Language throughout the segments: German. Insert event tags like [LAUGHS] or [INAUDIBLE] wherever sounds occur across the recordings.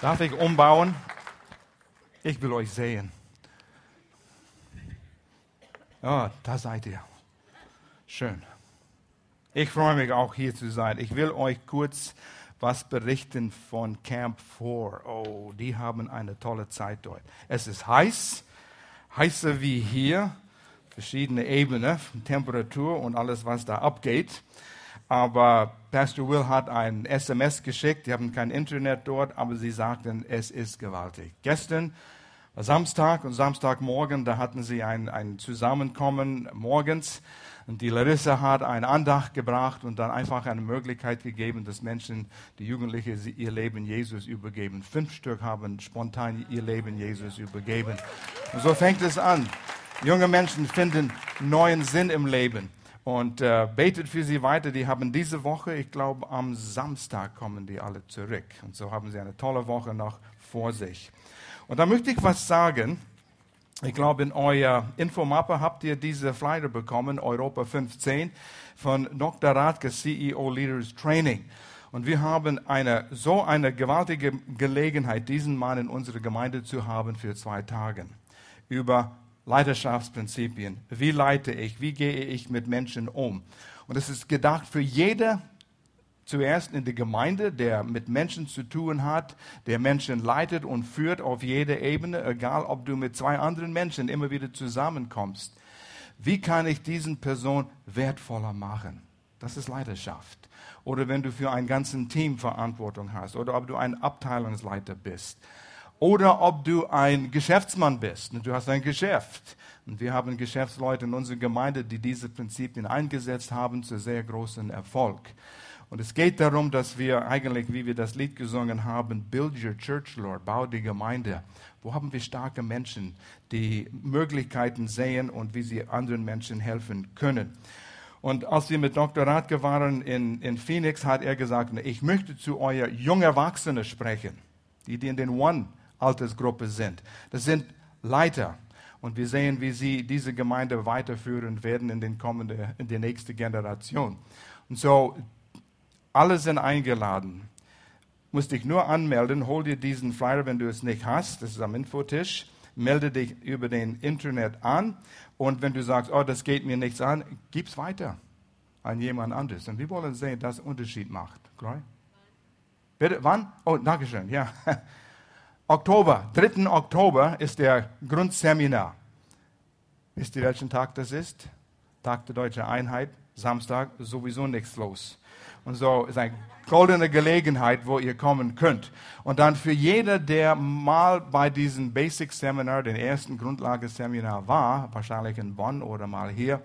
Darf ich umbauen? Ich will euch sehen. Oh, da seid ihr. Schön. Ich freue mich auch hier zu sein. Ich will euch kurz was berichten von Camp 4. Oh, die haben eine tolle Zeit dort. Es ist heiß, heißer wie hier, verschiedene Ebenen, Temperatur und alles, was da abgeht. Aber Pastor Will hat ein SMS geschickt. Die haben kein Internet dort, aber sie sagten, es ist gewaltig. Gestern war Samstag und Samstagmorgen, da hatten sie ein, ein Zusammenkommen morgens. Und die Larissa hat eine Andacht gebracht und dann einfach eine Möglichkeit gegeben, dass Menschen, die Jugendlichen, ihr Leben Jesus übergeben. Fünf Stück haben spontan ihr Leben Jesus übergeben. Und so fängt es an. Junge Menschen finden neuen Sinn im Leben und äh, betet für sie weiter. Die haben diese Woche, ich glaube, am Samstag kommen die alle zurück. Und so haben sie eine tolle Woche noch vor sich. Und da möchte ich was sagen. Ich glaube, in eurer Infomappe habt ihr diese Flyer bekommen, Europa 15, von Dr. Radke, CEO Leaders Training. Und wir haben eine, so eine gewaltige Gelegenheit, diesen Mann in unserer Gemeinde zu haben für zwei Tage. Über Leiterschaftsprinzipien. Wie leite ich? Wie gehe ich mit Menschen um? Und es ist gedacht für jeder, zuerst in der Gemeinde, der mit Menschen zu tun hat, der Menschen leitet und führt auf jeder Ebene, egal ob du mit zwei anderen Menschen immer wieder zusammenkommst. Wie kann ich diesen Person wertvoller machen? Das ist Leidenschaft. Oder wenn du für ein ganzes Team Verantwortung hast oder ob du ein Abteilungsleiter bist oder ob du ein Geschäftsmann bist du hast ein Geschäft. Und wir haben Geschäftsleute in unserer Gemeinde, die diese Prinzipien eingesetzt haben zu sehr großem Erfolg. Und es geht darum, dass wir eigentlich, wie wir das Lied gesungen haben, Build Your Church, Lord, bau die Gemeinde. Wo haben wir starke Menschen, die Möglichkeiten sehen und wie sie anderen Menschen helfen können? Und als wir mit Dr. Radke waren in, in Phoenix, hat er gesagt, ich möchte zu euer jungen Erwachsenen sprechen, die, die in den One Altersgruppe sind. Das sind Leiter. Und wir sehen, wie sie diese Gemeinde weiterführen werden in, den kommende, in die nächste Generation. Und so, alle sind eingeladen. Musst dich nur anmelden, hol dir diesen Flyer, wenn du es nicht hast. Das ist am Infotisch. Melde dich über den Internet an. Und wenn du sagst, oh, das geht mir nichts an, gib's weiter an jemand anderes. Und wir wollen sehen, dass es Unterschied macht. Glory? Bitte, wann? Oh, Dankeschön, ja. [LAUGHS] Oktober, 3. Oktober ist der Grundseminar. Wisst ihr, welchen Tag das ist? Tag der deutschen Einheit, Samstag, sowieso nichts los. Und so ist eine goldene Gelegenheit, wo ihr kommen könnt. Und dann für jeder, der mal bei diesem Basic Seminar, den ersten Grundlageseminar war, wahrscheinlich in Bonn oder mal hier,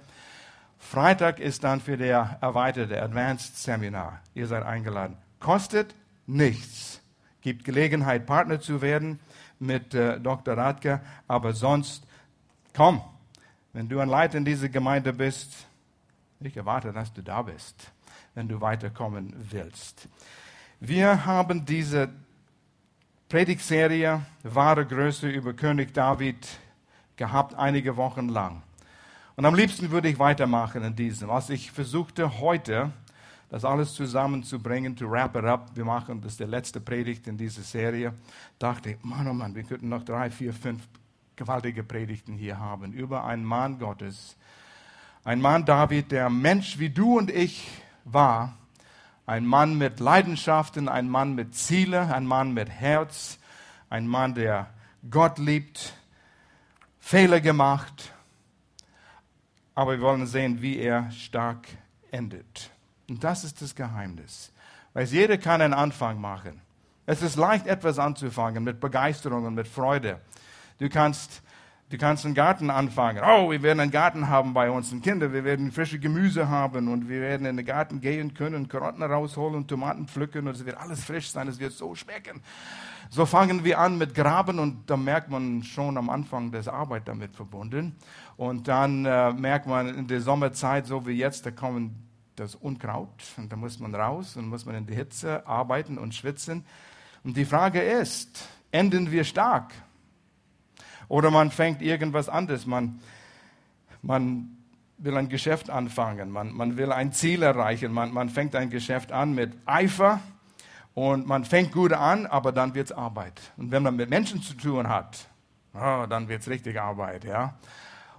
Freitag ist dann für der erweiterte Advanced Seminar. Ihr seid eingeladen. Kostet nichts gibt Gelegenheit, Partner zu werden mit äh, Dr. Radke. Aber sonst, komm, wenn du ein Leiter in dieser Gemeinde bist, ich erwarte, dass du da bist, wenn du weiterkommen willst. Wir haben diese Predigtserie Wahre Größe über König David gehabt, einige Wochen lang. Und am liebsten würde ich weitermachen in diesem. Was ich versuchte heute, das alles zusammenzubringen, to wrap it up. Wir machen das der letzte Predigt in dieser Serie. Dachte ich, Mann, oh Mann, wir könnten noch drei, vier, fünf gewaltige Predigten hier haben über einen Mann Gottes. Ein Mann David, der Mensch wie du und ich war. Ein Mann mit Leidenschaften, ein Mann mit Ziele, ein Mann mit Herz, ein Mann, der Gott liebt, Fehler gemacht. Aber wir wollen sehen, wie er stark endet. Und das ist das Geheimnis. Weil jeder kann einen Anfang machen. Es ist leicht, etwas anzufangen mit Begeisterung und mit Freude. Du kannst, du kannst einen Garten anfangen. Oh, wir werden einen Garten haben bei uns, und Kinder. Wir werden frische Gemüse haben und wir werden in den Garten gehen können, Karotten rausholen und Tomaten pflücken und es wird alles frisch sein. Es wird so schmecken. So fangen wir an mit Graben und da merkt man schon am Anfang, dass Arbeit damit verbunden. Und dann äh, merkt man in der Sommerzeit, so wie jetzt, da kommen das Unkraut und da muss man raus und muss man in die Hitze arbeiten und schwitzen. Und die Frage ist, enden wir stark? Oder man fängt irgendwas anderes, man, man will ein Geschäft anfangen, man, man will ein Ziel erreichen, man, man fängt ein Geschäft an mit Eifer Und man fängt gut an, aber dann wird es Arbeit. Und wenn man mit Menschen zu tun hat, oh, dann wird es richtig Arbeit. Ja?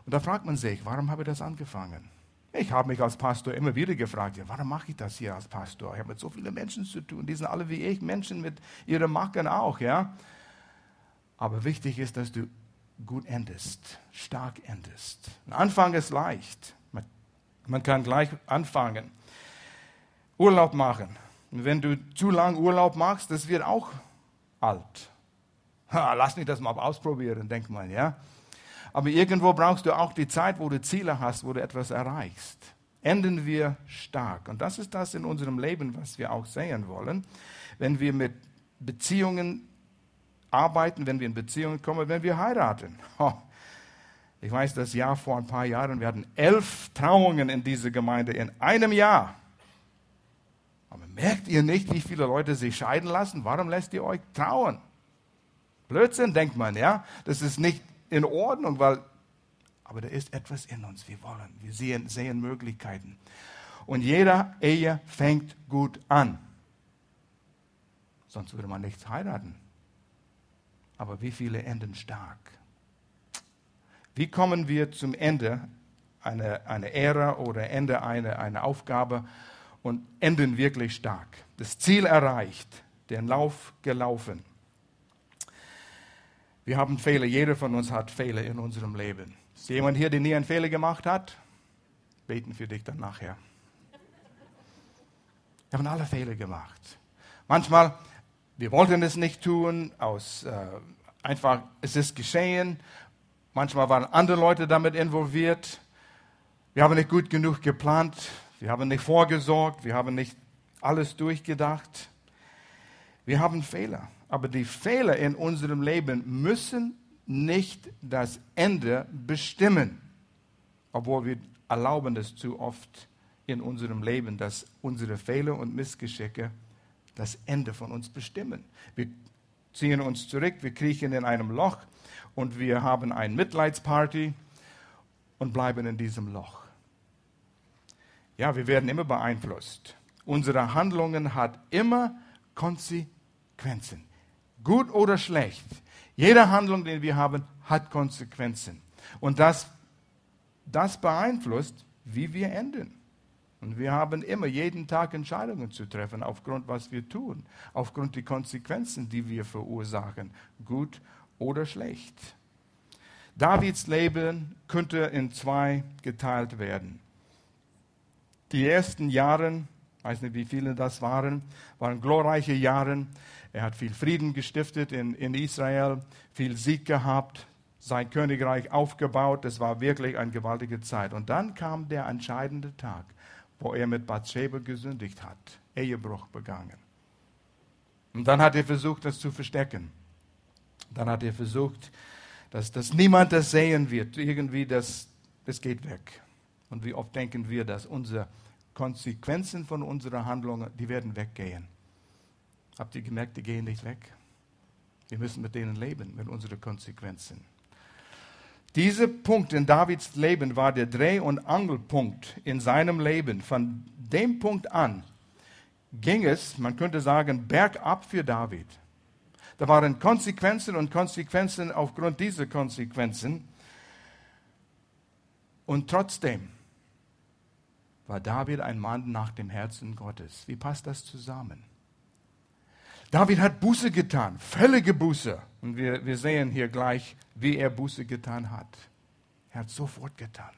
Und da fragt man sich, warum habe ich das angefangen? Ich habe mich als Pastor immer wieder gefragt, ja, warum mache ich das hier als Pastor? Ich habe mit so vielen Menschen zu tun, die sind alle wie ich, Menschen mit ihren Macken auch, ja. Aber wichtig ist, dass du gut endest, stark endest. Ein Anfang ist leicht. Man, kann gleich anfangen. Urlaub machen. Wenn du zu lang Urlaub machst, das wird auch alt. Ha, lass mich das mal ausprobieren, denkt man, ja. Aber irgendwo brauchst du auch die Zeit, wo du Ziele hast, wo du etwas erreichst. Enden wir stark. Und das ist das in unserem Leben, was wir auch sehen wollen. Wenn wir mit Beziehungen arbeiten, wenn wir in Beziehungen kommen, wenn wir heiraten. Ich weiß das Jahr vor ein paar Jahren, wir hatten elf Trauungen in dieser Gemeinde in einem Jahr. Aber merkt ihr nicht, wie viele Leute sich scheiden lassen? Warum lässt ihr euch trauen? Blödsinn, denkt man, ja. Das ist nicht in Ordnung, weil, aber da ist etwas in uns. Wir wollen, wir sehen, sehen Möglichkeiten. Und jeder Ehe fängt gut an. Sonst würde man nichts heiraten. Aber wie viele enden stark? Wie kommen wir zum Ende einer eine Ära oder Ende einer eine Aufgabe und enden wirklich stark? Das Ziel erreicht, den Lauf gelaufen. Wir haben Fehler, jeder von uns hat Fehler in unserem Leben. Ist jemand hier, der nie einen Fehler gemacht hat? Beten für dich dann nachher. Wir haben alle Fehler gemacht. Manchmal, wir wollten es nicht tun, aus äh, einfach, es ist geschehen. Manchmal waren andere Leute damit involviert. Wir haben nicht gut genug geplant. Wir haben nicht vorgesorgt. Wir haben nicht alles durchgedacht. Wir haben Fehler. Aber die Fehler in unserem Leben müssen nicht das Ende bestimmen, obwohl wir erlauben es zu oft in unserem Leben, dass unsere Fehler und Missgeschicke das Ende von uns bestimmen. Wir ziehen uns zurück, wir kriechen in einem Loch und wir haben eine Mitleidsparty und bleiben in diesem Loch. Ja, wir werden immer beeinflusst. Unsere Handlungen hat immer Konsequenzen. Gut oder schlecht. Jede Handlung, die wir haben, hat Konsequenzen. Und das, das beeinflusst, wie wir enden. Und wir haben immer jeden Tag Entscheidungen zu treffen, aufgrund was wir tun, aufgrund der Konsequenzen, die wir verursachen, gut oder schlecht. Davids Leben könnte in zwei geteilt werden. Die ersten Jahre, weiß nicht, wie viele das waren, waren glorreiche Jahre. Er hat viel Frieden gestiftet in, in Israel, viel Sieg gehabt, sein Königreich aufgebaut. Es war wirklich eine gewaltige Zeit. Und dann kam der entscheidende Tag, wo er mit Bathsheba gesündigt hat, Ehebruch begangen. Und dann hat er versucht, das zu verstecken. Dann hat er versucht, dass, dass niemand das sehen wird. Irgendwie, das, das geht weg. Und wie oft denken wir, dass unsere Konsequenzen von unseren Handlungen, die werden weggehen. Habt ihr gemerkt, die gehen nicht weg? Wir müssen mit denen leben, mit unseren Konsequenzen. Dieser Punkt in Davids Leben war der Dreh- und Angelpunkt in seinem Leben. Von dem Punkt an ging es, man könnte sagen, bergab für David. Da waren Konsequenzen und Konsequenzen aufgrund dieser Konsequenzen. Und trotzdem war David ein Mann nach dem Herzen Gottes. Wie passt das zusammen? David hat Buße getan, völlige Buße. Und wir, wir sehen hier gleich, wie er Buße getan hat. Er hat sofort getan.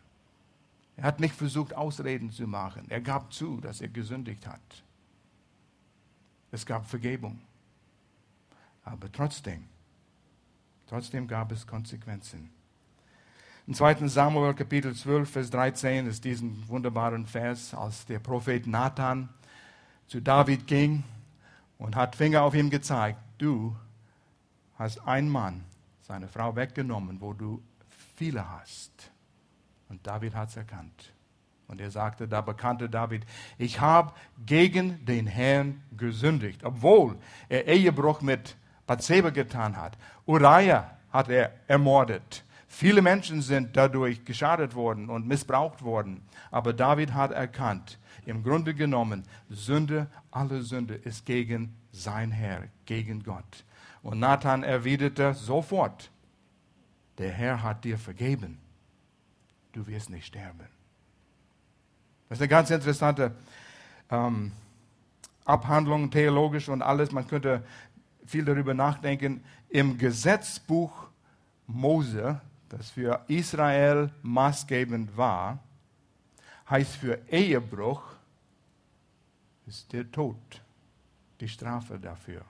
Er hat nicht versucht, Ausreden zu machen. Er gab zu, dass er gesündigt hat. Es gab Vergebung. Aber trotzdem, trotzdem gab es Konsequenzen. Im 2. Samuel Kapitel 12, Vers 13 ist diesen wunderbaren Vers, als der Prophet Nathan zu David ging und hat Finger auf ihm gezeigt. Du hast einen Mann, seine Frau weggenommen, wo du viele hast. Und David hat es erkannt. Und er sagte, da bekannte David, ich habe gegen den Herrn gesündigt, obwohl er Ehebruch mit Bathseba getan hat. Uriah hat er ermordet. Viele Menschen sind dadurch geschadet worden und missbraucht worden. Aber David hat erkannt, im Grunde genommen, Sünde, alle Sünde ist gegen sein Herr, gegen Gott. Und Nathan erwiderte sofort, der Herr hat dir vergeben. Du wirst nicht sterben. Das ist eine ganz interessante ähm, Abhandlung, theologisch und alles. Man könnte viel darüber nachdenken. Im Gesetzbuch Mose, das für Israel maßgebend war, heißt für Ehebruch ist der Tod die Strafe dafür.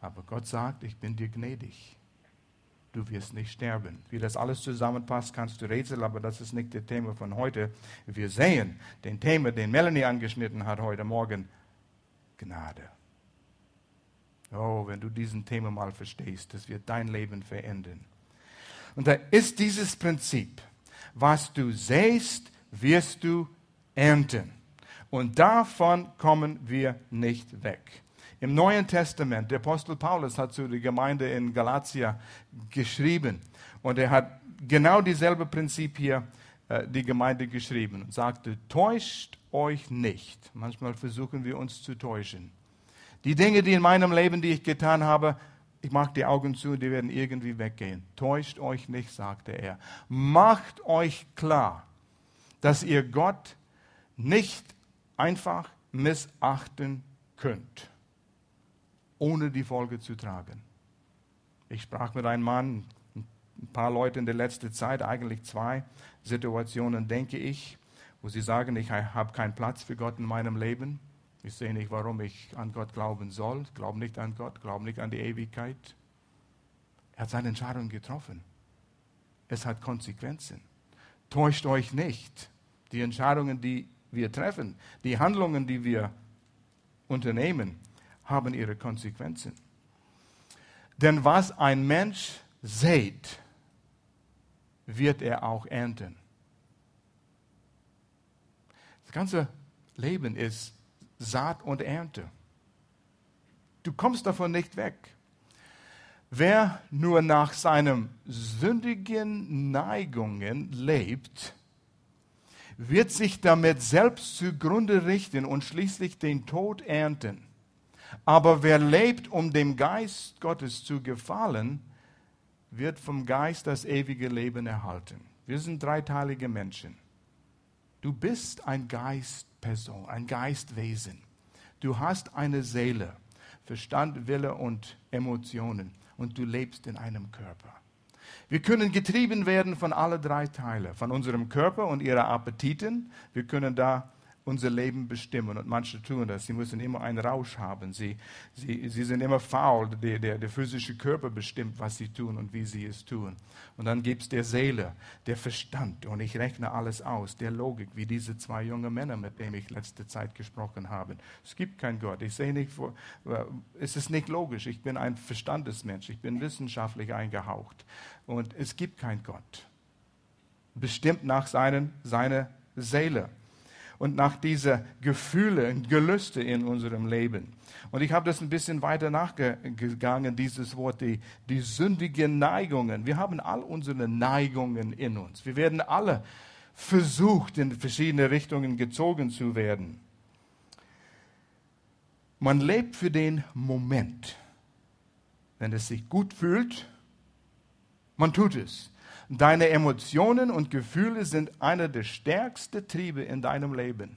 Aber Gott sagt, ich bin dir gnädig. Du wirst nicht sterben. Wie das alles zusammenpasst, kannst du rätseln, aber das ist nicht das Thema von heute. Wir sehen den Thema, den Melanie angeschnitten hat heute Morgen, Gnade. Oh, wenn du diesen Thema mal verstehst, das wird dein Leben verändern. Und da ist dieses Prinzip, was du sähst, wirst du ernten. Und davon kommen wir nicht weg. Im Neuen Testament, der Apostel Paulus hat zu der Gemeinde in Galatia geschrieben und er hat genau dieselbe Prinzip hier äh, die Gemeinde geschrieben und sagte, täuscht euch nicht. Manchmal versuchen wir uns zu täuschen. Die Dinge, die in meinem Leben, die ich getan habe, ich mache die Augen zu, die werden irgendwie weggehen. Täuscht euch nicht, sagte er. Macht euch klar, dass ihr Gott nicht einfach missachten könnt, ohne die Folge zu tragen. Ich sprach mit einem Mann, ein paar Leute in der letzten Zeit, eigentlich zwei Situationen, denke ich, wo sie sagen, ich habe keinen Platz für Gott in meinem Leben. Ich sehe nicht, warum ich an Gott glauben soll. Ich glaube nicht an Gott, glaube nicht an die Ewigkeit. Er hat seine Entscheidung getroffen. Es hat Konsequenzen. Täuscht euch nicht. Die Entscheidungen, die wir treffen, die Handlungen, die wir unternehmen, haben ihre Konsequenzen. Denn was ein Mensch sät, wird er auch ernten. Das ganze Leben ist Saat und Ernte. Du kommst davon nicht weg. Wer nur nach seinen sündigen Neigungen lebt, wird sich damit selbst zugrunde richten und schließlich den Tod ernten. Aber wer lebt, um dem Geist Gottes zu gefallen, wird vom Geist das ewige Leben erhalten. Wir sind dreiteilige Menschen. Du bist ein Geistperson, ein Geistwesen. Du hast eine Seele, Verstand, Wille und Emotionen und du lebst in einem Körper. Wir können getrieben werden von alle drei Teilen, von unserem Körper und ihren Appetiten. Wir können da unser Leben bestimmen. Und manche tun das. Sie müssen immer einen Rausch haben. Sie, sie, sie sind immer faul. Der, der, der physische Körper bestimmt, was sie tun und wie sie es tun. Und dann gibt es der Seele, der Verstand. Und ich rechne alles aus, der Logik, wie diese zwei jungen Männer, mit denen ich letzte Zeit gesprochen habe. Es gibt keinen Gott. Ich sehe nicht, äh, es ist nicht logisch. Ich bin ein Verstandesmensch. Ich bin wissenschaftlich eingehaucht. Und es gibt keinen Gott. Bestimmt nach seinen, seiner Seele und nach diese Gefühle und Gelüste in unserem Leben. Und ich habe das ein bisschen weiter nachgegangen, dieses Wort, die, die sündigen Neigungen. Wir haben all unsere Neigungen in uns. Wir werden alle versucht, in verschiedene Richtungen gezogen zu werden. Man lebt für den Moment. Wenn es sich gut fühlt, man tut es. Deine Emotionen und Gefühle sind einer der stärksten Triebe in deinem Leben.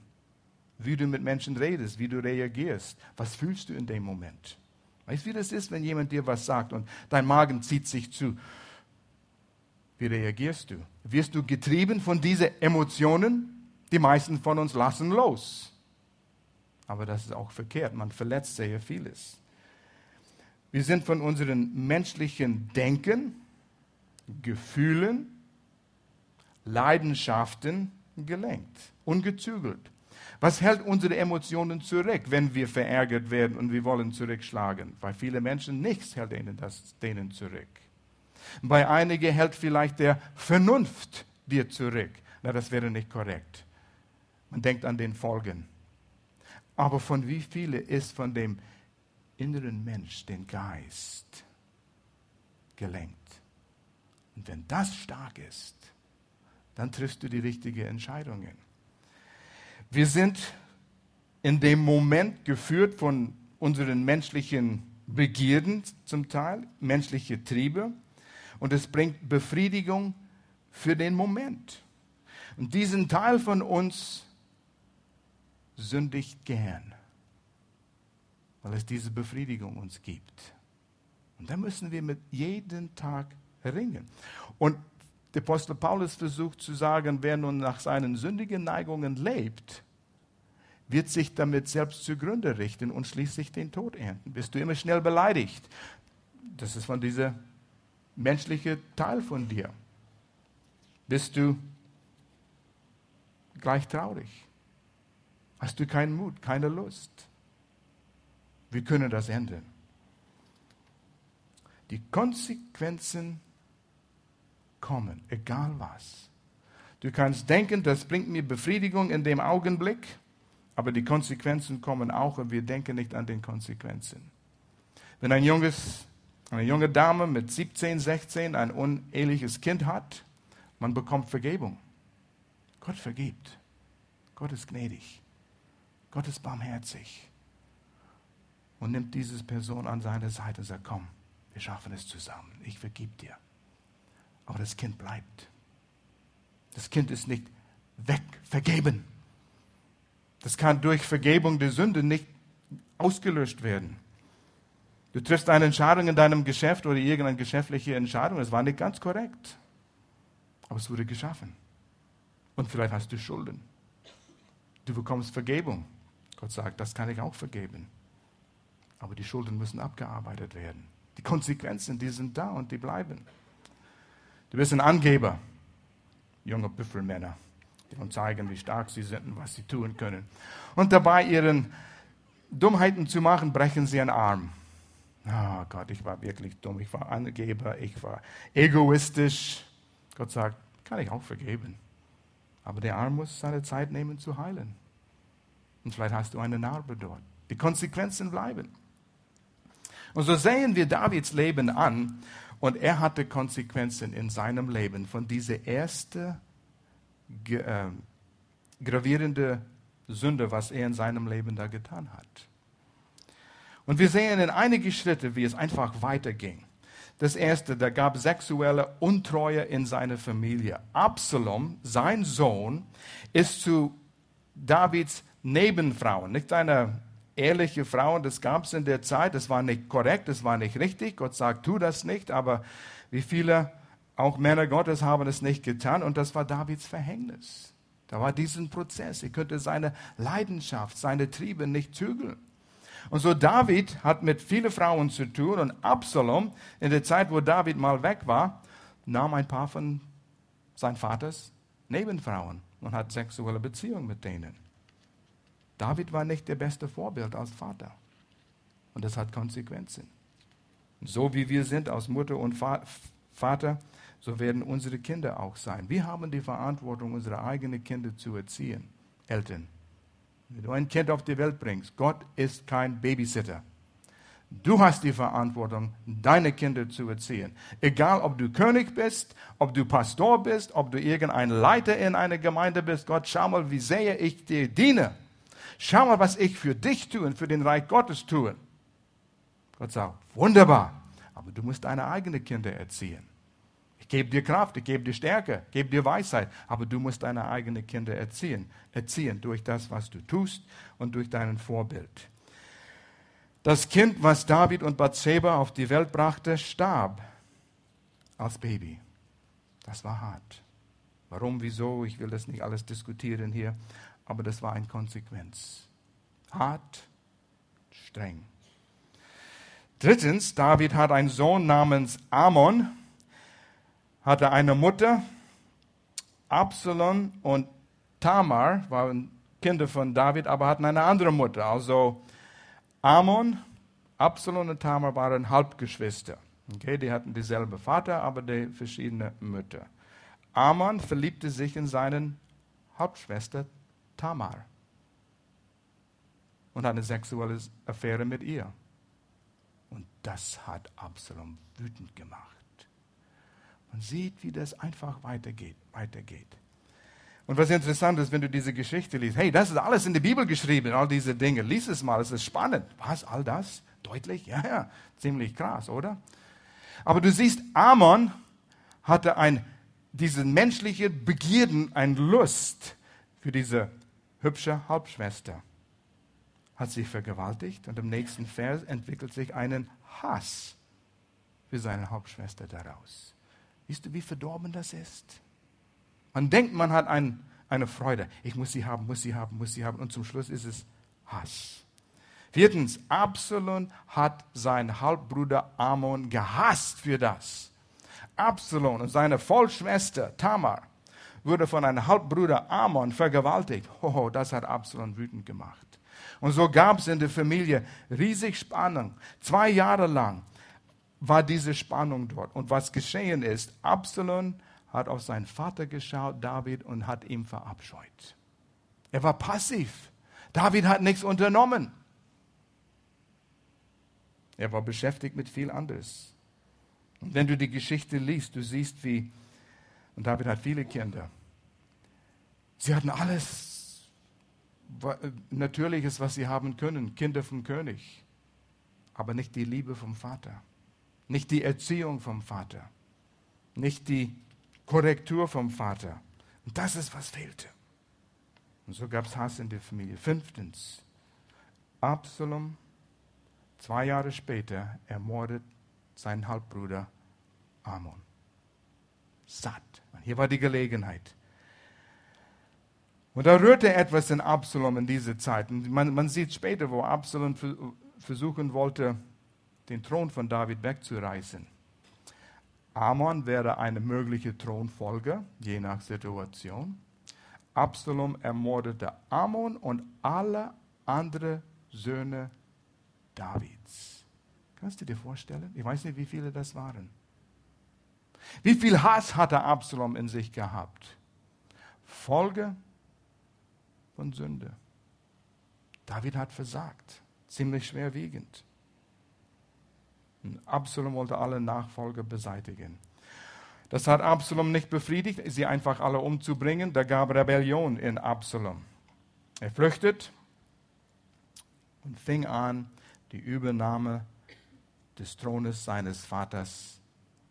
Wie du mit Menschen redest, wie du reagierst. Was fühlst du in dem Moment? Weißt du, wie das ist, wenn jemand dir was sagt und dein Magen zieht sich zu? Wie reagierst du? Wirst du getrieben von diesen Emotionen? Die meisten von uns lassen los. Aber das ist auch verkehrt. Man verletzt sehr vieles. Wir sind von unserem menschlichen Denken Gefühlen, Leidenschaften gelenkt, ungezügelt. Was hält unsere Emotionen zurück, wenn wir verärgert werden und wir wollen zurückschlagen? Bei vielen Menschen nichts hält ihnen das denen zurück. Bei einigen hält vielleicht der Vernunft dir zurück. Na, das wäre nicht korrekt. Man denkt an den Folgen. Aber von wie viele ist von dem inneren Mensch, den Geist, gelenkt? Und wenn das stark ist, dann triffst du die richtigen Entscheidungen. Wir sind in dem Moment geführt von unseren menschlichen Begierden zum Teil, menschliche Triebe. Und es bringt Befriedigung für den Moment. Und diesen Teil von uns sündigt gern, weil es diese Befriedigung uns gibt. Und da müssen wir mit jedem Tag ringen. Und der Apostel Paulus versucht zu sagen, wer nun nach seinen sündigen Neigungen lebt, wird sich damit selbst zugrunde richten und schließlich den Tod ernten. Bist du immer schnell beleidigt? Das ist von dieser menschliche Teil von dir. Bist du gleich traurig? Hast du keinen Mut, keine Lust? Wir können das ändern. Die Konsequenzen kommen, egal was. Du kannst denken, das bringt mir Befriedigung in dem Augenblick, aber die Konsequenzen kommen auch und wir denken nicht an den Konsequenzen. Wenn ein junges, eine junge Dame mit 17, 16 ein uneheliches Kind hat, man bekommt Vergebung. Gott vergibt. Gott ist gnädig. Gott ist barmherzig. Und nimmt diese Person an seine Seite und sagt, komm, wir schaffen es zusammen. Ich vergib dir. Aber das Kind bleibt. Das Kind ist nicht weg, vergeben. Das kann durch Vergebung der Sünde nicht ausgelöscht werden. Du triffst eine Entscheidung in deinem Geschäft oder irgendeine geschäftliche Entscheidung, es war nicht ganz korrekt. Aber es wurde geschaffen. Und vielleicht hast du Schulden. Du bekommst Vergebung. Gott sagt, das kann ich auch vergeben. Aber die Schulden müssen abgearbeitet werden. Die Konsequenzen, die sind da und die bleiben. Du bist ein Angeber, junge Büffelmänner und zeigen, wie stark sie sind und was sie tun können. Und dabei ihren Dummheiten zu machen, brechen sie einen Arm. Oh Gott, ich war wirklich dumm, ich war Angeber, ich war egoistisch. Gott sagt, kann ich auch vergeben. Aber der Arm muss seine Zeit nehmen zu heilen. Und vielleicht hast du eine Narbe dort. Die Konsequenzen bleiben. Und so sehen wir Davids Leben an und er hatte Konsequenzen in seinem Leben von dieser ersten äh, gravierende Sünde, was er in seinem Leben da getan hat. Und wir sehen in einige Schritte, wie es einfach weiterging. Das erste, da gab sexuelle Untreue in seiner Familie. Absalom, sein Sohn, ist zu Davids Nebenfrau, nicht eine ehrliche Frau, das gab es in der Zeit, das war nicht korrekt, das war nicht richtig. Gott sagt, tu das nicht, aber wie viele auch Männer Gottes haben es nicht getan und das war Davids Verhängnis. Da war diesen Prozess. Er könnte seine Leidenschaft, seine Triebe nicht zügeln. Und so David hat mit vielen Frauen zu tun und Absalom, in der Zeit, wo David mal weg war, nahm ein paar von seinem Vaters Nebenfrauen und hat sexuelle Beziehungen mit denen. David war nicht der beste Vorbild als Vater. Und das hat Konsequenzen. So wie wir sind als Mutter und Vater, so werden unsere Kinder auch sein. Wir haben die Verantwortung, unsere eigenen Kinder zu erziehen. Eltern, wenn du ein Kind auf die Welt bringst, Gott ist kein Babysitter. Du hast die Verantwortung, deine Kinder zu erziehen. Egal, ob du König bist, ob du Pastor bist, ob du irgendein Leiter in einer Gemeinde bist. Gott, schau mal, wie sehr ich dir diene. Schau mal, was ich für dich tue und für den Reich Gottes tue. Gott sagt, wunderbar, aber du musst deine eigenen Kinder erziehen gebe dir Kraft, ich gebe dir Stärke, ich gebe dir Weisheit, aber du musst deine eigenen Kinder erziehen, erziehen durch das, was du tust und durch dein Vorbild. Das Kind, was David und Bathseba auf die Welt brachte, starb als Baby. Das war hart. Warum, wieso, ich will das nicht alles diskutieren hier, aber das war eine Konsequenz. Hart, streng. Drittens, David hat einen Sohn namens Amon hatte eine Mutter, Absalom und Tamar waren Kinder von David, aber hatten eine andere Mutter. Also Amon, Absalom und Tamar waren Halbgeschwister. Okay, die hatten dieselbe Vater, aber die verschiedene Mütter. Amon verliebte sich in seine Hauptschwester Tamar und eine sexuelle Affäre mit ihr. Und das hat Absalom wütend gemacht. Man sieht, wie das einfach weitergeht, weitergeht. Und was interessant ist, wenn du diese Geschichte liest, hey, das ist alles in der Bibel geschrieben, all diese Dinge. Lies es mal, es ist spannend. Was, all das? Deutlich? Ja, ja, ziemlich krass, oder? Aber du siehst, Amon hatte ein, diese menschliche Begierden, ein Lust für diese hübsche Halbschwester. Hat sich vergewaltigt und im nächsten Vers entwickelt sich einen Hass für seine Halbschwester daraus. Siehst du, wie verdorben das ist? Man denkt, man hat ein, eine Freude. Ich muss sie haben, muss sie haben, muss sie haben. Und zum Schluss ist es Hass. Viertens, Absalom hat seinen Halbbruder Amon gehasst für das. Absalom und seine Vollschwester Tamar wurde von einem Halbbruder Amon vergewaltigt. Oh, das hat Absalom wütend gemacht. Und so gab es in der Familie riesig Spannung. Zwei Jahre lang war diese Spannung dort. Und was geschehen ist, Absalom hat auf seinen Vater geschaut, David, und hat ihn verabscheut. Er war passiv. David hat nichts unternommen. Er war beschäftigt mit viel anderes. Und wenn du die Geschichte liest, du siehst, wie, und David hat viele Kinder, sie hatten alles Natürliches, was sie haben können, Kinder vom König, aber nicht die Liebe vom Vater, nicht die Erziehung vom Vater, nicht die Korrektur vom Vater. Und das ist, was fehlte. Und so gab es Hass in der Familie. Fünftens, Absalom Zwei Jahre später ermordet sein Halbbruder Amon. Satt. Hier war die Gelegenheit. Und da rührte etwas in Absalom in dieser Zeit. Und man, man sieht später, wo Absalom versuchen wollte, den Thron von David wegzureißen. Amon wäre eine mögliche Thronfolger, je nach Situation. Absalom ermordete Amon und alle anderen Söhne Davids. Kannst du dir vorstellen? Ich weiß nicht, wie viele das waren. Wie viel Hass hatte Absalom in sich gehabt? Folge von Sünde. David hat versagt, ziemlich schwerwiegend. Und Absalom wollte alle Nachfolger beseitigen. Das hat Absalom nicht befriedigt, sie einfach alle umzubringen. Da gab Rebellion in Absalom. Er flüchtet und fing an, die Übernahme des Thrones seines Vaters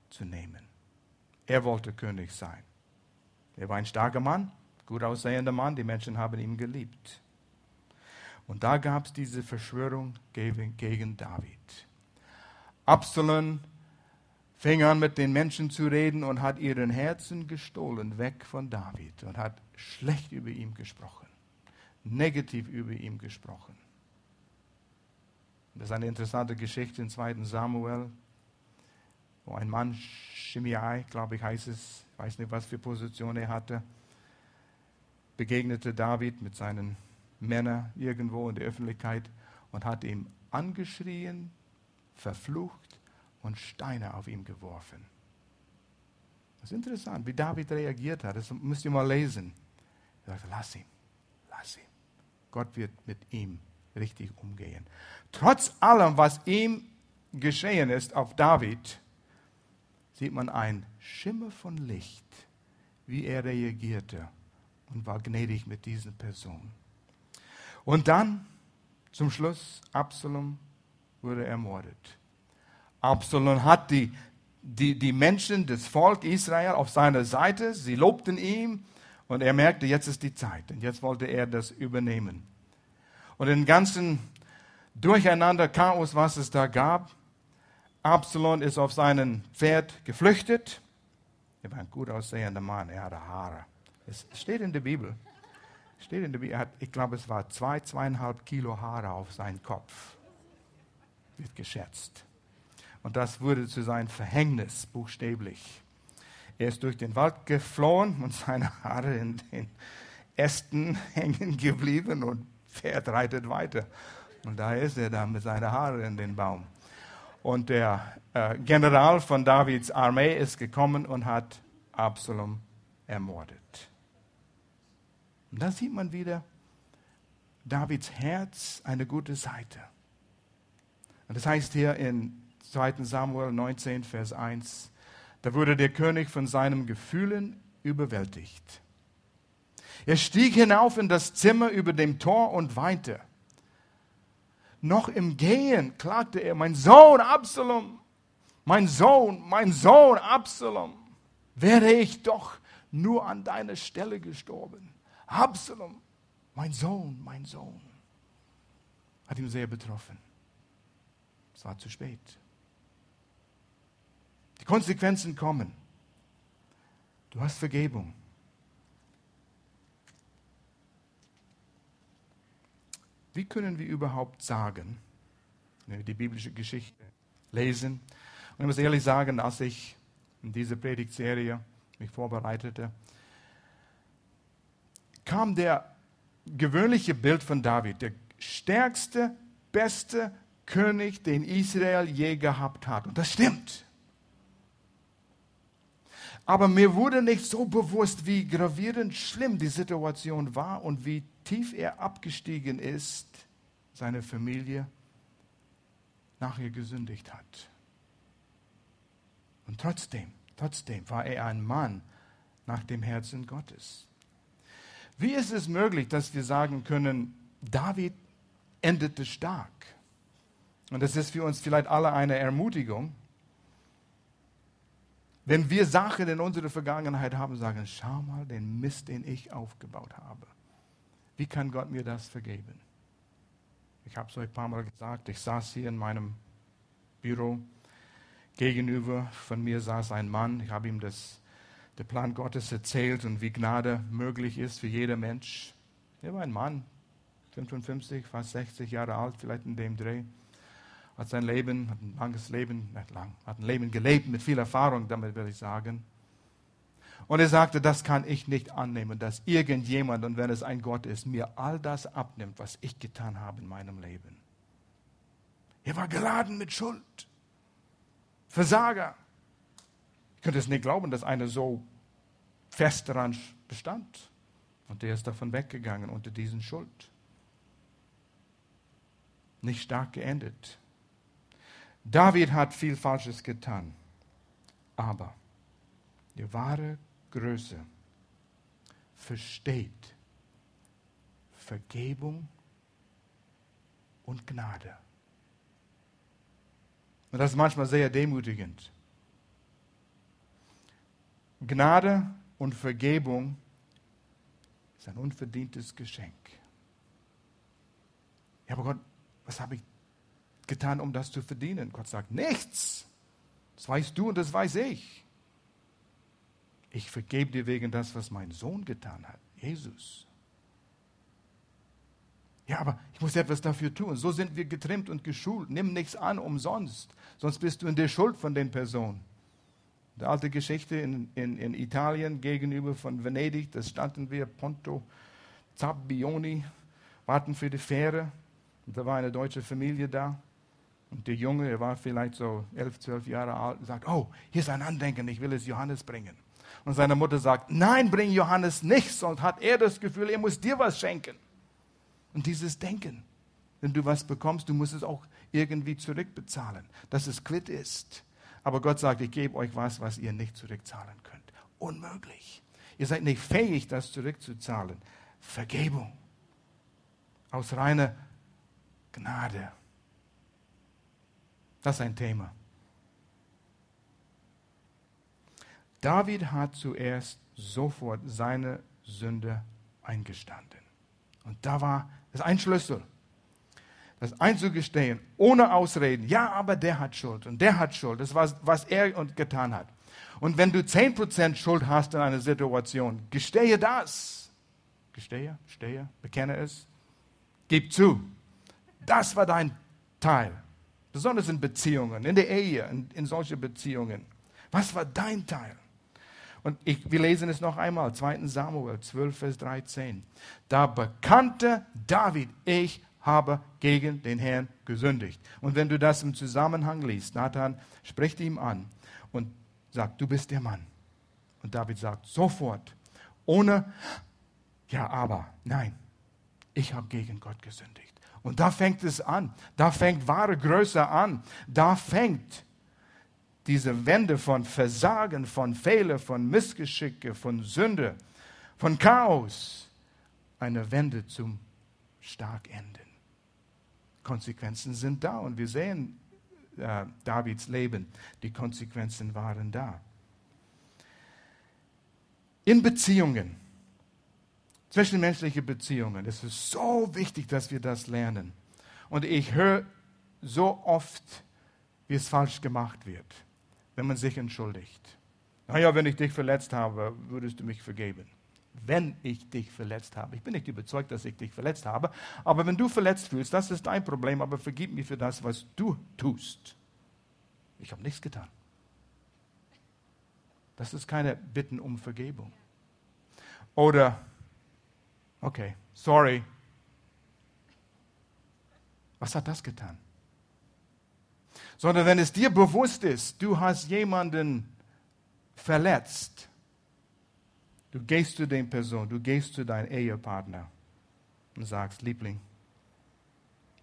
zu nehmen. Er wollte König sein. Er war ein starker Mann, gut aussehender Mann, die Menschen haben ihn geliebt. Und da gab es diese Verschwörung gegen, gegen David. Absalom fing an mit den Menschen zu reden und hat ihren Herzen gestohlen, weg von David und hat schlecht über ihn gesprochen, negativ über ihn gesprochen. Das ist eine interessante Geschichte in 2. Samuel, wo ein Mann, Shimei, glaube ich heißt es, weiß nicht, was für Position er hatte, begegnete David mit seinen Männern irgendwo in der Öffentlichkeit und hat ihn angeschrien, verflucht und Steine auf ihn geworfen. Das ist interessant, wie David reagiert hat. Das müsst ihr mal lesen. Er sagte, lass ihn, lass ihn. Gott wird mit ihm richtig umgehen. Trotz allem, was ihm geschehen ist auf David, sieht man ein Schimmer von Licht, wie er reagierte und war gnädig mit dieser Person. Und dann, zum Schluss, Absalom wurde ermordet. Absalom hat die, die, die Menschen des Volk Israel auf seiner Seite, sie lobten ihn und er merkte, jetzt ist die Zeit und jetzt wollte er das übernehmen. Und den ganzen Durcheinander, Chaos, was es da gab, Absalom ist auf seinen Pferd geflüchtet. Er war ein gut aussehender Mann, er hatte Haare. Es steht in der Bibel. Steht in der Bibel, hat, ich glaube, es war zwei, zweieinhalb Kilo Haare auf seinem Kopf. Wird geschätzt. Und das wurde zu seinem Verhängnis, buchstäblich. Er ist durch den Wald geflohen und seine Haare in den Ästen [LAUGHS] hängen geblieben und Pferd reitet weiter. Und da ist er dann mit seinen Haaren in den Baum. Und der äh, General von Davids Armee ist gekommen und hat Absalom ermordet. Und da sieht man wieder Davids Herz eine gute Seite. Und das heißt hier in 2 Samuel 19, Vers 1, Da wurde der König von seinen Gefühlen überwältigt. Er stieg hinauf in das Zimmer über dem Tor und weinte. Noch im Gehen klagte er, mein Sohn Absalom, mein Sohn, mein Sohn Absalom, wäre ich doch nur an deiner Stelle gestorben. Absalom, mein Sohn, mein Sohn. Hat ihn sehr betroffen. Es war zu spät. Die Konsequenzen kommen. Du hast Vergebung. Wie können wir überhaupt sagen, wenn wir die biblische Geschichte lesen? Und ich muss ehrlich sagen, als ich in dieser Predigtserie mich vorbereitete, kam der gewöhnliche Bild von David, der stärkste, beste König, den Israel je gehabt hat. Und das stimmt. Aber mir wurde nicht so bewusst, wie gravierend schlimm die Situation war und wie tief er abgestiegen ist, seine Familie nachher gesündigt hat. Und trotzdem, trotzdem war er ein Mann nach dem Herzen Gottes. Wie ist es möglich, dass wir sagen können, David endete stark? Und das ist für uns vielleicht alle eine Ermutigung. Wenn wir Sachen in unserer Vergangenheit haben, sagen, schau mal den Mist, den ich aufgebaut habe. Wie kann Gott mir das vergeben? Ich habe es euch ein paar Mal gesagt, ich saß hier in meinem Büro. Gegenüber von mir saß ein Mann. Ich habe ihm das, den Plan Gottes erzählt und wie Gnade möglich ist für jeder Mensch. Er war ein Mann, 55, fast 60 Jahre alt, vielleicht in dem Dreh. Hat sein Leben, hat ein langes Leben, nicht lang, hat ein Leben gelebt mit viel Erfahrung, damit will ich sagen. Und er sagte, das kann ich nicht annehmen, dass irgendjemand, und wenn es ein Gott ist, mir all das abnimmt, was ich getan habe in meinem Leben. Er war geladen mit Schuld. Versager. Ich könnte es nicht glauben, dass einer so fest daran bestand. Und der ist davon weggegangen unter diesen Schuld. Nicht stark geendet. David hat viel Falsches getan. Aber die wahre Größe versteht Vergebung und Gnade. Und das ist manchmal sehr demütigend. Gnade und Vergebung ist ein unverdientes Geschenk. Ja, aber Gott, was habe ich getan, um das zu verdienen? Gott sagt, nichts. Das weißt du und das weiß ich. Ich vergebe dir wegen das, was mein Sohn getan hat, Jesus. Ja, aber ich muss etwas dafür tun. So sind wir getrimmt und geschult. Nimm nichts an umsonst, sonst bist du in der Schuld von den Personen. Die alte Geschichte in, in, in Italien gegenüber von Venedig, da standen wir, Ponto Zabbioni, warten für die Fähre. Und da war eine deutsche Familie da. Und der Junge, er war vielleicht so elf, zwölf Jahre alt, sagt, oh, hier ist ein Andenken, ich will es Johannes bringen. Und seine Mutter sagt, nein, bring Johannes nicht, sonst hat er das Gefühl, er muss dir was schenken. Und dieses Denken, wenn du was bekommst, du musst es auch irgendwie zurückbezahlen, dass es quitt ist. Aber Gott sagt, ich gebe euch was, was ihr nicht zurückzahlen könnt. Unmöglich. Ihr seid nicht fähig, das zurückzuzahlen. Vergebung. Aus reiner Gnade. Das ist ein Thema. David hat zuerst sofort seine Sünde eingestanden. Und da war das ein Schlüssel. Das einzugestehen, ohne Ausreden. Ja, aber der hat Schuld und der hat Schuld. Das war, was er getan hat. Und wenn du 10% Schuld hast in einer Situation, gestehe das. Gestehe, stehe, bekenne es. Gib zu. Das war dein Teil. Besonders in Beziehungen, in der Ehe, in, in solche Beziehungen. Was war dein Teil? Und ich, wir lesen es noch einmal, 2. Samuel 12, Vers 13. Da bekannte David, ich habe gegen den Herrn gesündigt. Und wenn du das im Zusammenhang liest, Nathan spricht ihm an und sagt, du bist der Mann. Und David sagt sofort, ohne, ja, aber, nein, ich habe gegen Gott gesündigt. Und da fängt es an, da fängt wahre Größe an, da fängt diese Wende von Versagen, von Fehler, von Missgeschicke, von Sünde, von Chaos, eine Wende zum Starkenden. Konsequenzen sind da und wir sehen äh, Davids Leben, die Konsequenzen waren da. In Beziehungen, zwischenmenschliche Beziehungen, es ist so wichtig, dass wir das lernen. Und ich höre so oft, wie es falsch gemacht wird, wenn man sich entschuldigt. Naja, wenn ich dich verletzt habe, würdest du mich vergeben. Wenn ich dich verletzt habe. Ich bin nicht überzeugt, dass ich dich verletzt habe, aber wenn du verletzt fühlst, das ist dein Problem, aber vergib mir für das, was du tust. Ich habe nichts getan. Das ist keine Bitten um Vergebung. Oder, okay, sorry. Was hat das getan? Sondern wenn es dir bewusst ist, du hast jemanden verletzt, du gehst zu der Person, du gehst zu deinem Ehepartner und sagst, Liebling,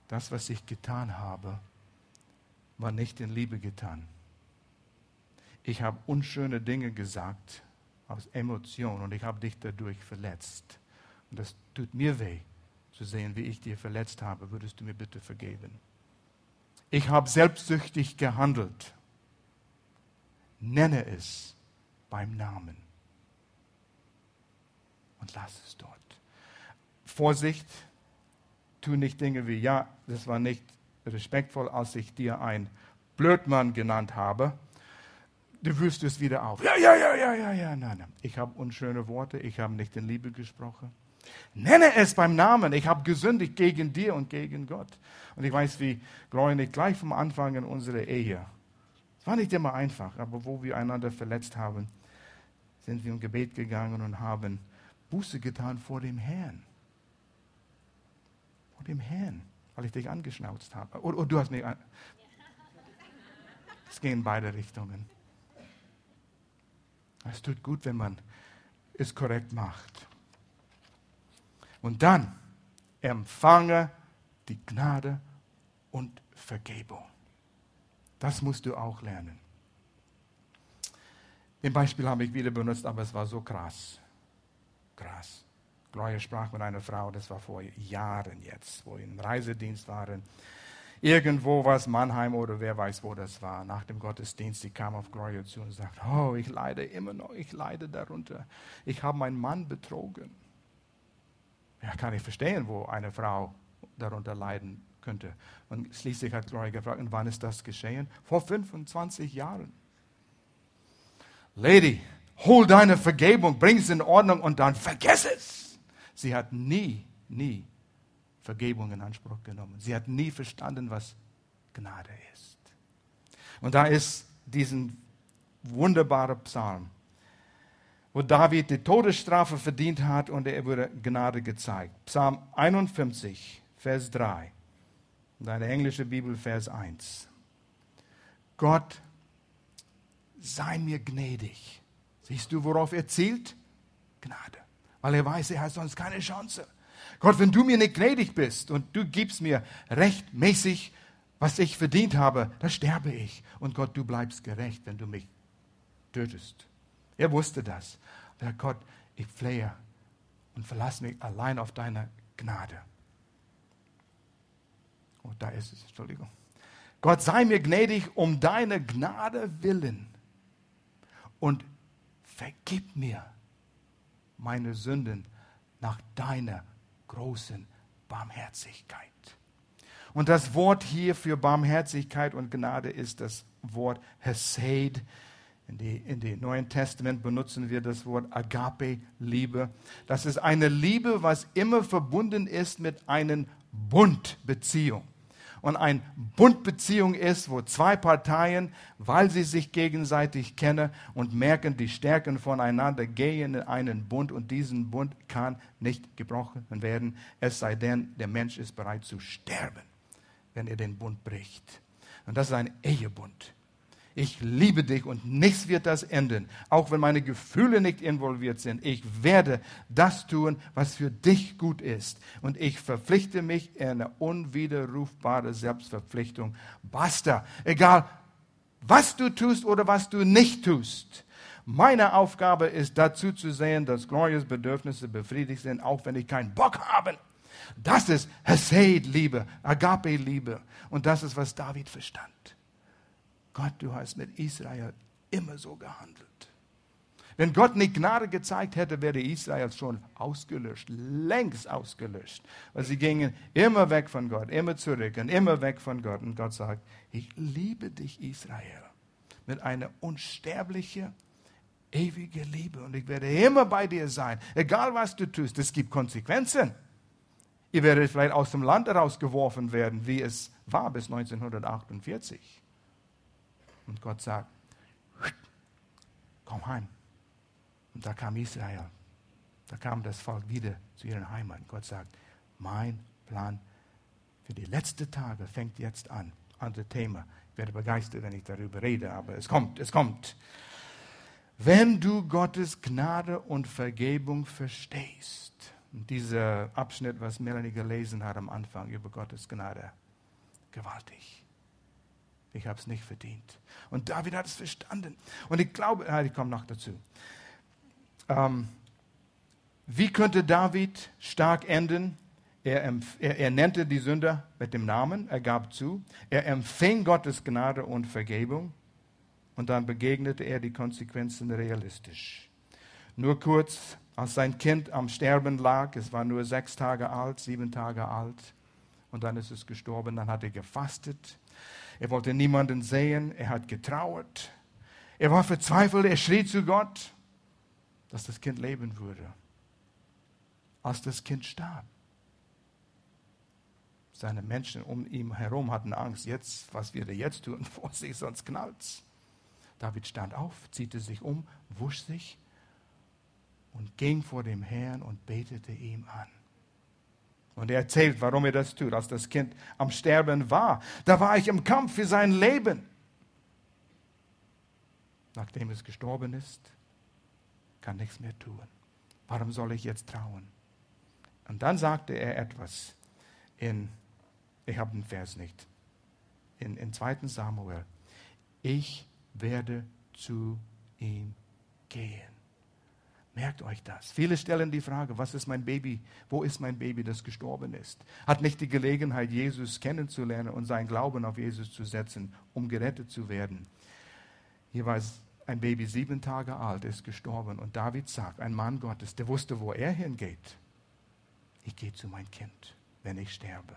das, was ich getan habe, war nicht in Liebe getan. Ich habe unschöne Dinge gesagt aus Emotion und ich habe dich dadurch verletzt. Und das tut mir weh, zu sehen, wie ich dir verletzt habe. Würdest du mir bitte vergeben? Ich habe selbstsüchtig gehandelt. Nenne es beim Namen und lass es dort. Vorsicht, tu nicht Dinge wie, ja, das war nicht respektvoll, als ich dir ein Blödmann genannt habe. Du wüsst es wieder auf. Ja, ja, ja, ja, ja, ja. Nein, nein. Ich habe unschöne Worte, ich habe nicht in Liebe gesprochen. Nenne es beim Namen. Ich habe gesündigt gegen dir und gegen Gott. Und ich weiß, wie nicht gleich vom Anfang in unserer Ehe. Es war nicht immer einfach, aber wo wir einander verletzt haben, sind wir im Gebet gegangen und haben Buße getan vor dem Herrn. Vor dem Herrn weil ich dich angeschnauzt habe. Oder, oder du hast mich. An es in beide Richtungen. Es tut gut, wenn man es korrekt macht. Und dann empfange die Gnade und Vergebung. Das musst du auch lernen. Den Beispiel habe ich wieder benutzt, aber es war so krass. Krass. Gloria sprach mit einer Frau, das war vor Jahren jetzt, wo wir im Reisedienst waren. Irgendwo war es Mannheim oder wer weiß, wo das war. Nach dem Gottesdienst, sie kam auf Gloria zu und sagte, oh, ich leide immer noch, ich leide darunter. Ich habe meinen Mann betrogen. Ja, kann ich verstehen, wo eine Frau darunter leiden könnte. Und schließlich hat Gloria gefragt, und wann ist das geschehen? Vor 25 Jahren. Lady, hol deine Vergebung, bring es in Ordnung und dann vergess es. Sie hat nie, nie Vergebung in Anspruch genommen. Sie hat nie verstanden, was Gnade ist. Und da ist diesen wunderbaren Psalm, wo David die Todesstrafe verdient hat und er wurde Gnade gezeigt. Psalm 51, Vers 3. Deine englische Bibel, Vers 1. Gott, sei mir gnädig. Siehst du, worauf er zielt? Gnade weil er weiß, er hat sonst keine Chance. Gott, wenn du mir nicht gnädig bist und du gibst mir rechtmäßig, was ich verdient habe, dann sterbe ich. Und Gott, du bleibst gerecht, wenn du mich tötest. Er wusste das. Der Gott, ich flehe und verlasse mich allein auf deine Gnade. Oh, da ist es, Entschuldigung. Gott sei mir gnädig um deine Gnade willen und vergib mir meine Sünden nach deiner großen Barmherzigkeit. Und das Wort hier für Barmherzigkeit und Gnade ist das Wort Hesed. In, die, in dem Neuen Testament benutzen wir das Wort Agape, Liebe. Das ist eine Liebe, was immer verbunden ist mit einer Bundbeziehung und eine Bundbeziehung ist, wo zwei Parteien, weil sie sich gegenseitig kennen und merken die Stärken voneinander, gehen in einen Bund und diesen Bund kann nicht gebrochen werden, es sei denn, der Mensch ist bereit zu sterben, wenn er den Bund bricht. Und das ist ein Ehebund ich liebe dich und nichts wird das enden. Auch wenn meine Gefühle nicht involviert sind. Ich werde das tun, was für dich gut ist. Und ich verpflichte mich in eine unwiderrufbare Selbstverpflichtung. Basta. Egal, was du tust oder was du nicht tust. Meine Aufgabe ist dazu zu sehen, dass Glorias Bedürfnisse befriedigt sind, auch wenn ich keinen Bock habe. Das ist Hesed-Liebe, Agape-Liebe. Und das ist, was David verstand. Gott, du hast mit Israel immer so gehandelt. Wenn Gott nicht Gnade gezeigt hätte, wäre Israel schon ausgelöscht, längst ausgelöscht. Weil sie gingen immer weg von Gott, immer zurück und immer weg von Gott. Und Gott sagt, ich liebe dich, Israel, mit einer unsterblichen, ewigen Liebe. Und ich werde immer bei dir sein, egal was du tust. Es gibt Konsequenzen. Ihr werdet vielleicht aus dem Land herausgeworfen werden, wie es war bis 1948. Und Gott sagt, komm heim. Und da kam Israel. Da kam das Volk wieder zu ihren Heimat. Gott sagt, mein Plan für die letzten Tage fängt jetzt an. Andere Thema. Ich werde begeistert, wenn ich darüber rede, aber es kommt, es kommt. Wenn du Gottes Gnade und Vergebung verstehst, und dieser Abschnitt, was Melanie gelesen hat am Anfang über Gottes Gnade, gewaltig. Ich habe es nicht verdient. Und David hat es verstanden. Und ich glaube, ich komme noch dazu. Ähm, wie könnte David stark enden? Er, er, er, nannte die Sünder mit dem Namen, er gab zu, er empfing Gottes Gnade und Vergebung und dann begegnete er die Konsequenzen realistisch. Nur kurz, als sein Kind am Sterben lag, es war nur sechs Tage alt, sieben Tage alt, und dann ist es gestorben, dann hat er gefastet. Er wollte niemanden sehen, er hat getrauert. Er war verzweifelt, er schrie zu Gott dass das Kind leben würde. Als das Kind starb. Seine Menschen um ihn herum hatten Angst, jetzt, was wir jetzt tun, [LAUGHS] Vorsicht, sonst knallt's. David stand auf, ziehte sich um, wusch sich und ging vor dem Herrn und betete ihm an. Und er erzählt, warum er das tut. Als das Kind am Sterben war, da war ich im Kampf für sein Leben. Nachdem es gestorben ist, kann nichts mehr tun. Warum soll ich jetzt trauen? Und dann sagte er etwas in, ich habe den Vers nicht, in, in 2. Samuel. Ich werde zu ihm gehen. Merkt euch das. Viele stellen die Frage, was ist mein Baby? Wo ist mein Baby, das gestorben ist? Hat nicht die Gelegenheit, Jesus kennenzulernen und seinen Glauben auf Jesus zu setzen, um gerettet zu werden. Hier war es ein Baby sieben Tage alt ist gestorben und David sagt, ein Mann Gottes, der wusste, wo er hingeht. Ich gehe zu meinem Kind, wenn ich sterbe.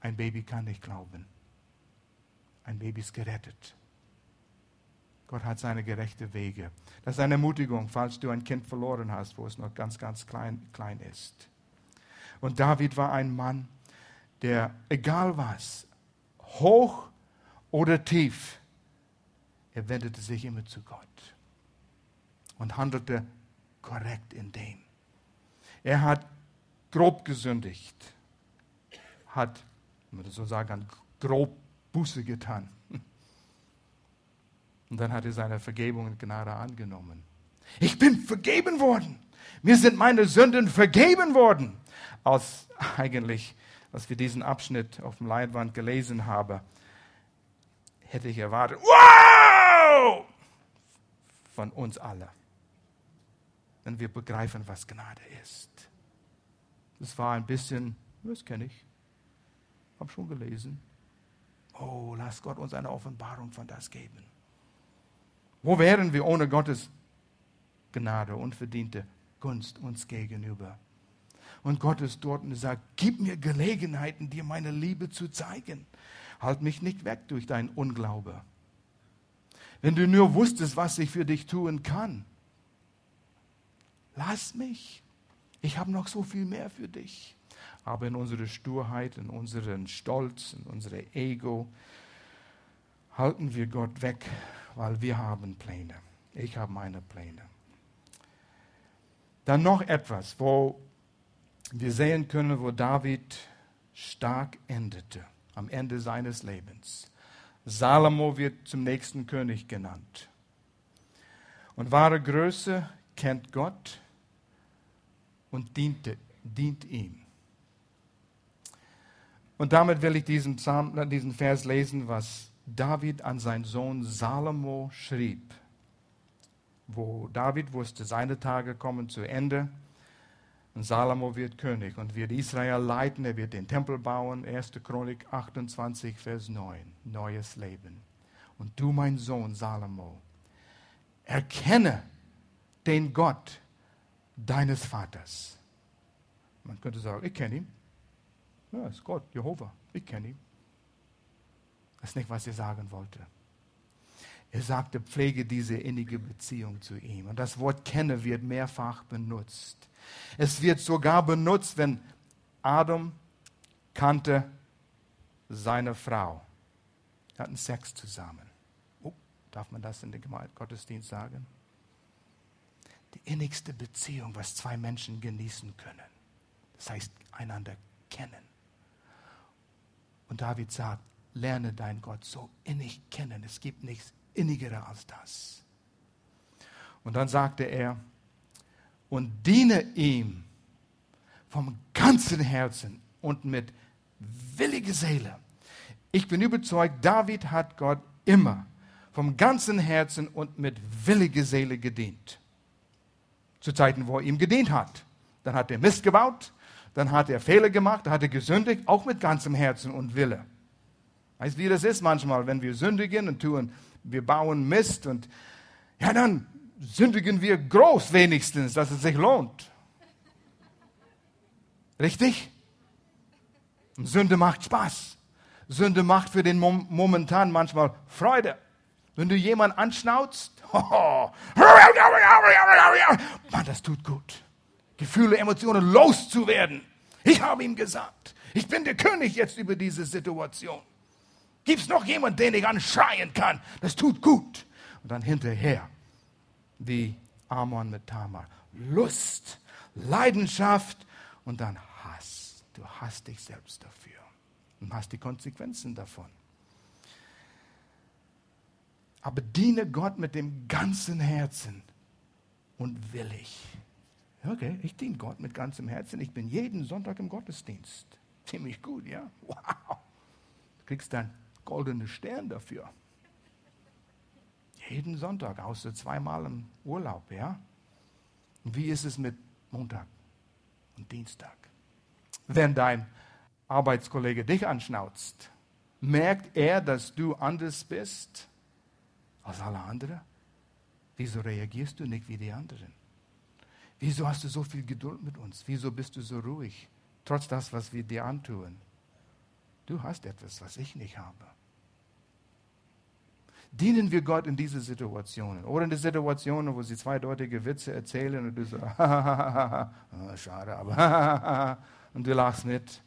Ein Baby kann nicht glauben. Ein Baby ist gerettet. Gott hat seine gerechten Wege. Das ist eine Ermutigung, falls du ein Kind verloren hast, wo es noch ganz, ganz klein, klein ist. Und David war ein Mann, der, egal was, hoch oder tief, er wendete sich immer zu Gott und handelte korrekt in dem. Er hat grob gesündigt, hat, man so sagen grob Buße getan. Und dann hat er seine Vergebung und Gnade angenommen. Ich bin vergeben worden. Mir sind meine Sünden vergeben worden. Als [LAUGHS] eigentlich, als wir diesen Abschnitt auf dem Leinwand gelesen haben, hätte ich erwartet, wow! Von uns alle. Wenn wir begreifen, was Gnade ist. Das war ein bisschen, das kenne ich, habe schon gelesen. Oh, lass Gott uns eine Offenbarung von das geben. Wo wären wir ohne Gottes Gnade, unverdiente Gunst uns gegenüber? Und Gott ist dort und sagt, gib mir Gelegenheiten, dir meine Liebe zu zeigen. Halt mich nicht weg durch dein Unglaube. Wenn du nur wusstest, was ich für dich tun kann. Lass mich. Ich habe noch so viel mehr für dich. Aber in unserer Sturheit, in unseren Stolz, in unserem Ego halten wir Gott weg, weil wir haben Pläne. Ich habe meine Pläne. Dann noch etwas, wo wir sehen können, wo David stark endete, am Ende seines Lebens. Salomo wird zum nächsten König genannt. Und wahre Größe kennt Gott und diente, dient ihm. Und damit will ich diesen, Psalm, diesen Vers lesen, was David an seinen Sohn Salomo schrieb, wo David wusste, seine Tage kommen zu Ende und Salomo wird König und wird Israel leiten, er wird den Tempel bauen. 1. Chronik 28, Vers 9, neues Leben. Und du, mein Sohn Salomo, erkenne den Gott deines Vaters. Man könnte sagen, ich kenne ihn. Ja, ist Gott, Jehova, ich kenne ihn. Das ist nicht, was er sagen wollte. Er sagte, pflege diese innige Beziehung zu ihm. Und das Wort kenne wird mehrfach benutzt. Es wird sogar benutzt, wenn Adam kannte seine Frau. Sie hatten Sex zusammen. Oh, darf man das in den Gottesdienst sagen? Die innigste Beziehung, was zwei Menschen genießen können. Das heißt, einander kennen. Und David sagt, lerne deinen Gott so innig kennen. Es gibt nichts innigerer als das. Und dann sagte er, und diene ihm vom ganzen Herzen und mit williger Seele. Ich bin überzeugt, David hat Gott immer vom ganzen Herzen und mit williger Seele gedient. Zu Zeiten, wo er ihm gedient hat. Dann hat er Mist gebaut, dann hat er Fehler gemacht, dann hat er gesündigt, auch mit ganzem Herzen und Wille. Weißt du, wie das ist manchmal, wenn wir sündigen und tun, wir bauen Mist und ja, dann sündigen wir groß wenigstens, dass es sich lohnt. Richtig? Und Sünde macht Spaß. Sünde macht für den Mom momentan manchmal Freude. Wenn du jemanden anschnauzt, oh, [LAUGHS] Mann, das tut gut. Gefühle, Emotionen loszuwerden. Ich habe ihm gesagt, ich bin der König jetzt über diese Situation. Gibt es noch jemanden, den ich anschreien kann? Das tut gut. Und dann hinterher wie Amon mit Tamar. Lust, Leidenschaft und dann Hass. Du hasst dich selbst dafür und hast die Konsequenzen davon. Aber diene Gott mit dem ganzen Herzen und willig. Okay, ich diene Gott mit ganzem Herzen. Ich bin jeden Sonntag im Gottesdienst. Ziemlich gut, ja? Wow. Du kriegst einen goldenen Stern dafür. Jeden Sonntag, außer zweimal im Urlaub, ja? Wie ist es mit Montag und Dienstag? Wenn dein Arbeitskollege dich anschnauzt, merkt er, dass du anders bist als alle anderen? Wieso reagierst du nicht wie die anderen? Wieso hast du so viel Geduld mit uns? Wieso bist du so ruhig, trotz das, was wir dir antun? Du hast etwas, was ich nicht habe dienen wir Gott in diese Situationen. Oder in die Situationen, wo sie zweideutige Witze erzählen und du so, oh, [LAUGHS] schade, aber [LAUGHS] und du lachst mit.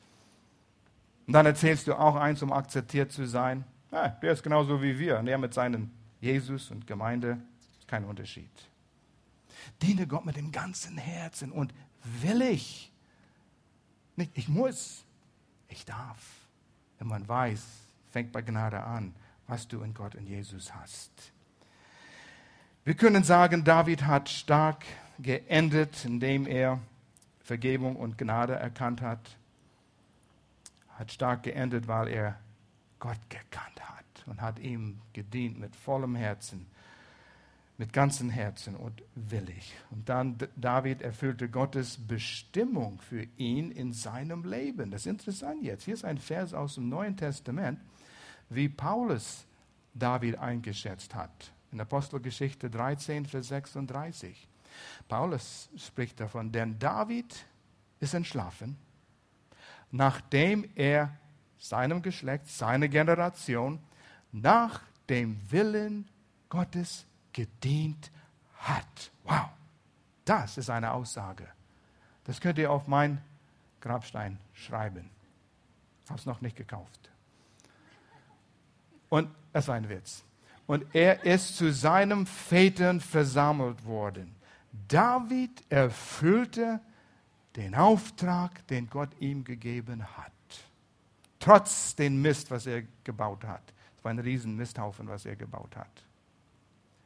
Und dann erzählst du auch eins, um akzeptiert zu sein. Ja, der ist genauso wie wir. Und er mit seinen Jesus und Gemeinde ist kein Unterschied. Diene Gott mit dem ganzen Herzen und will ich. Nicht, ich muss, ich darf. Wenn man weiß, fängt bei Gnade an was du in Gott und Jesus hast. Wir können sagen, David hat stark geendet, indem er Vergebung und Gnade erkannt hat. Hat stark geendet, weil er Gott gekannt hat und hat ihm gedient mit vollem Herzen, mit ganzem Herzen und willig. Und dann David erfüllte Gottes Bestimmung für ihn in seinem Leben. Das ist interessant jetzt. Hier ist ein Vers aus dem Neuen Testament wie Paulus David eingeschätzt hat. In Apostelgeschichte 13, Vers 36. Paulus spricht davon, denn David ist entschlafen, nachdem er seinem Geschlecht, seiner Generation nach dem Willen Gottes gedient hat. Wow, das ist eine Aussage. Das könnt ihr auf mein Grabstein schreiben. Ich habe es noch nicht gekauft. Und das war ein Witz. Und er ist zu seinem Vätern versammelt worden. David erfüllte den Auftrag, den Gott ihm gegeben hat. Trotz dem Mist, was er gebaut hat. Es war ein riesen Misthaufen, was er gebaut hat.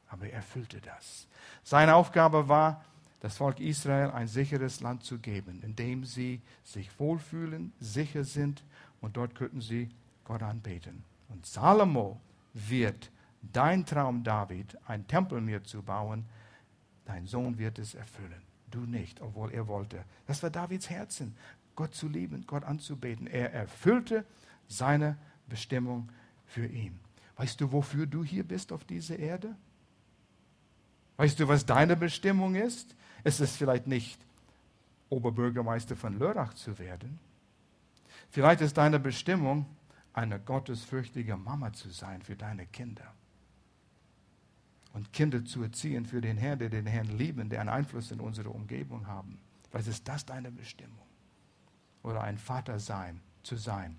Aber er erfüllte das. Seine Aufgabe war, das Volk Israel ein sicheres Land zu geben, in dem sie sich wohlfühlen, sicher sind und dort könnten sie Gott anbeten. Und Salomo wird dein Traum, David, ein Tempel mir zu bauen, dein Sohn wird es erfüllen. Du nicht, obwohl er wollte. Das war Davids Herzen, Gott zu lieben, Gott anzubeten. Er erfüllte seine Bestimmung für ihn. Weißt du, wofür du hier bist auf dieser Erde? Weißt du, was deine Bestimmung ist? Es ist vielleicht nicht, Oberbürgermeister von Lörrach zu werden. Vielleicht ist deine Bestimmung, eine gottesfürchtige Mama zu sein für deine Kinder. Und Kinder zu erziehen für den Herrn, der den Herrn lieben, der einen Einfluss in unsere Umgebung haben. Was ist das deine Bestimmung? Oder ein Vater sein, zu sein.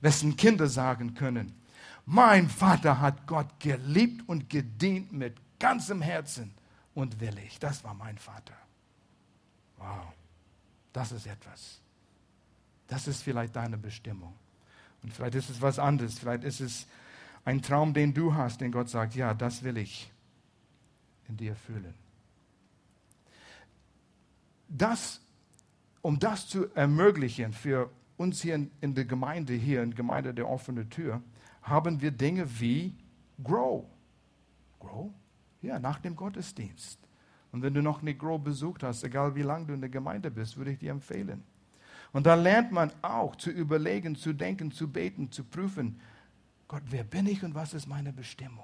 Wessen Kinder sagen können, mein Vater hat Gott geliebt und gedient mit ganzem Herzen und willig. Das war mein Vater. Wow, das ist etwas. Das ist vielleicht deine Bestimmung. Und vielleicht ist es was anderes. Vielleicht ist es ein Traum, den du hast, den Gott sagt, ja, das will ich in dir fühlen. Das, um das zu ermöglichen für uns hier in, in der Gemeinde, hier in der Gemeinde der offenen Tür, haben wir Dinge wie Grow. Grow? Ja, nach dem Gottesdienst. Und wenn du noch nicht Grow besucht hast, egal wie lange du in der Gemeinde bist, würde ich dir empfehlen. Und da lernt man auch zu überlegen, zu denken, zu beten, zu prüfen, Gott, wer bin ich und was ist meine Bestimmung?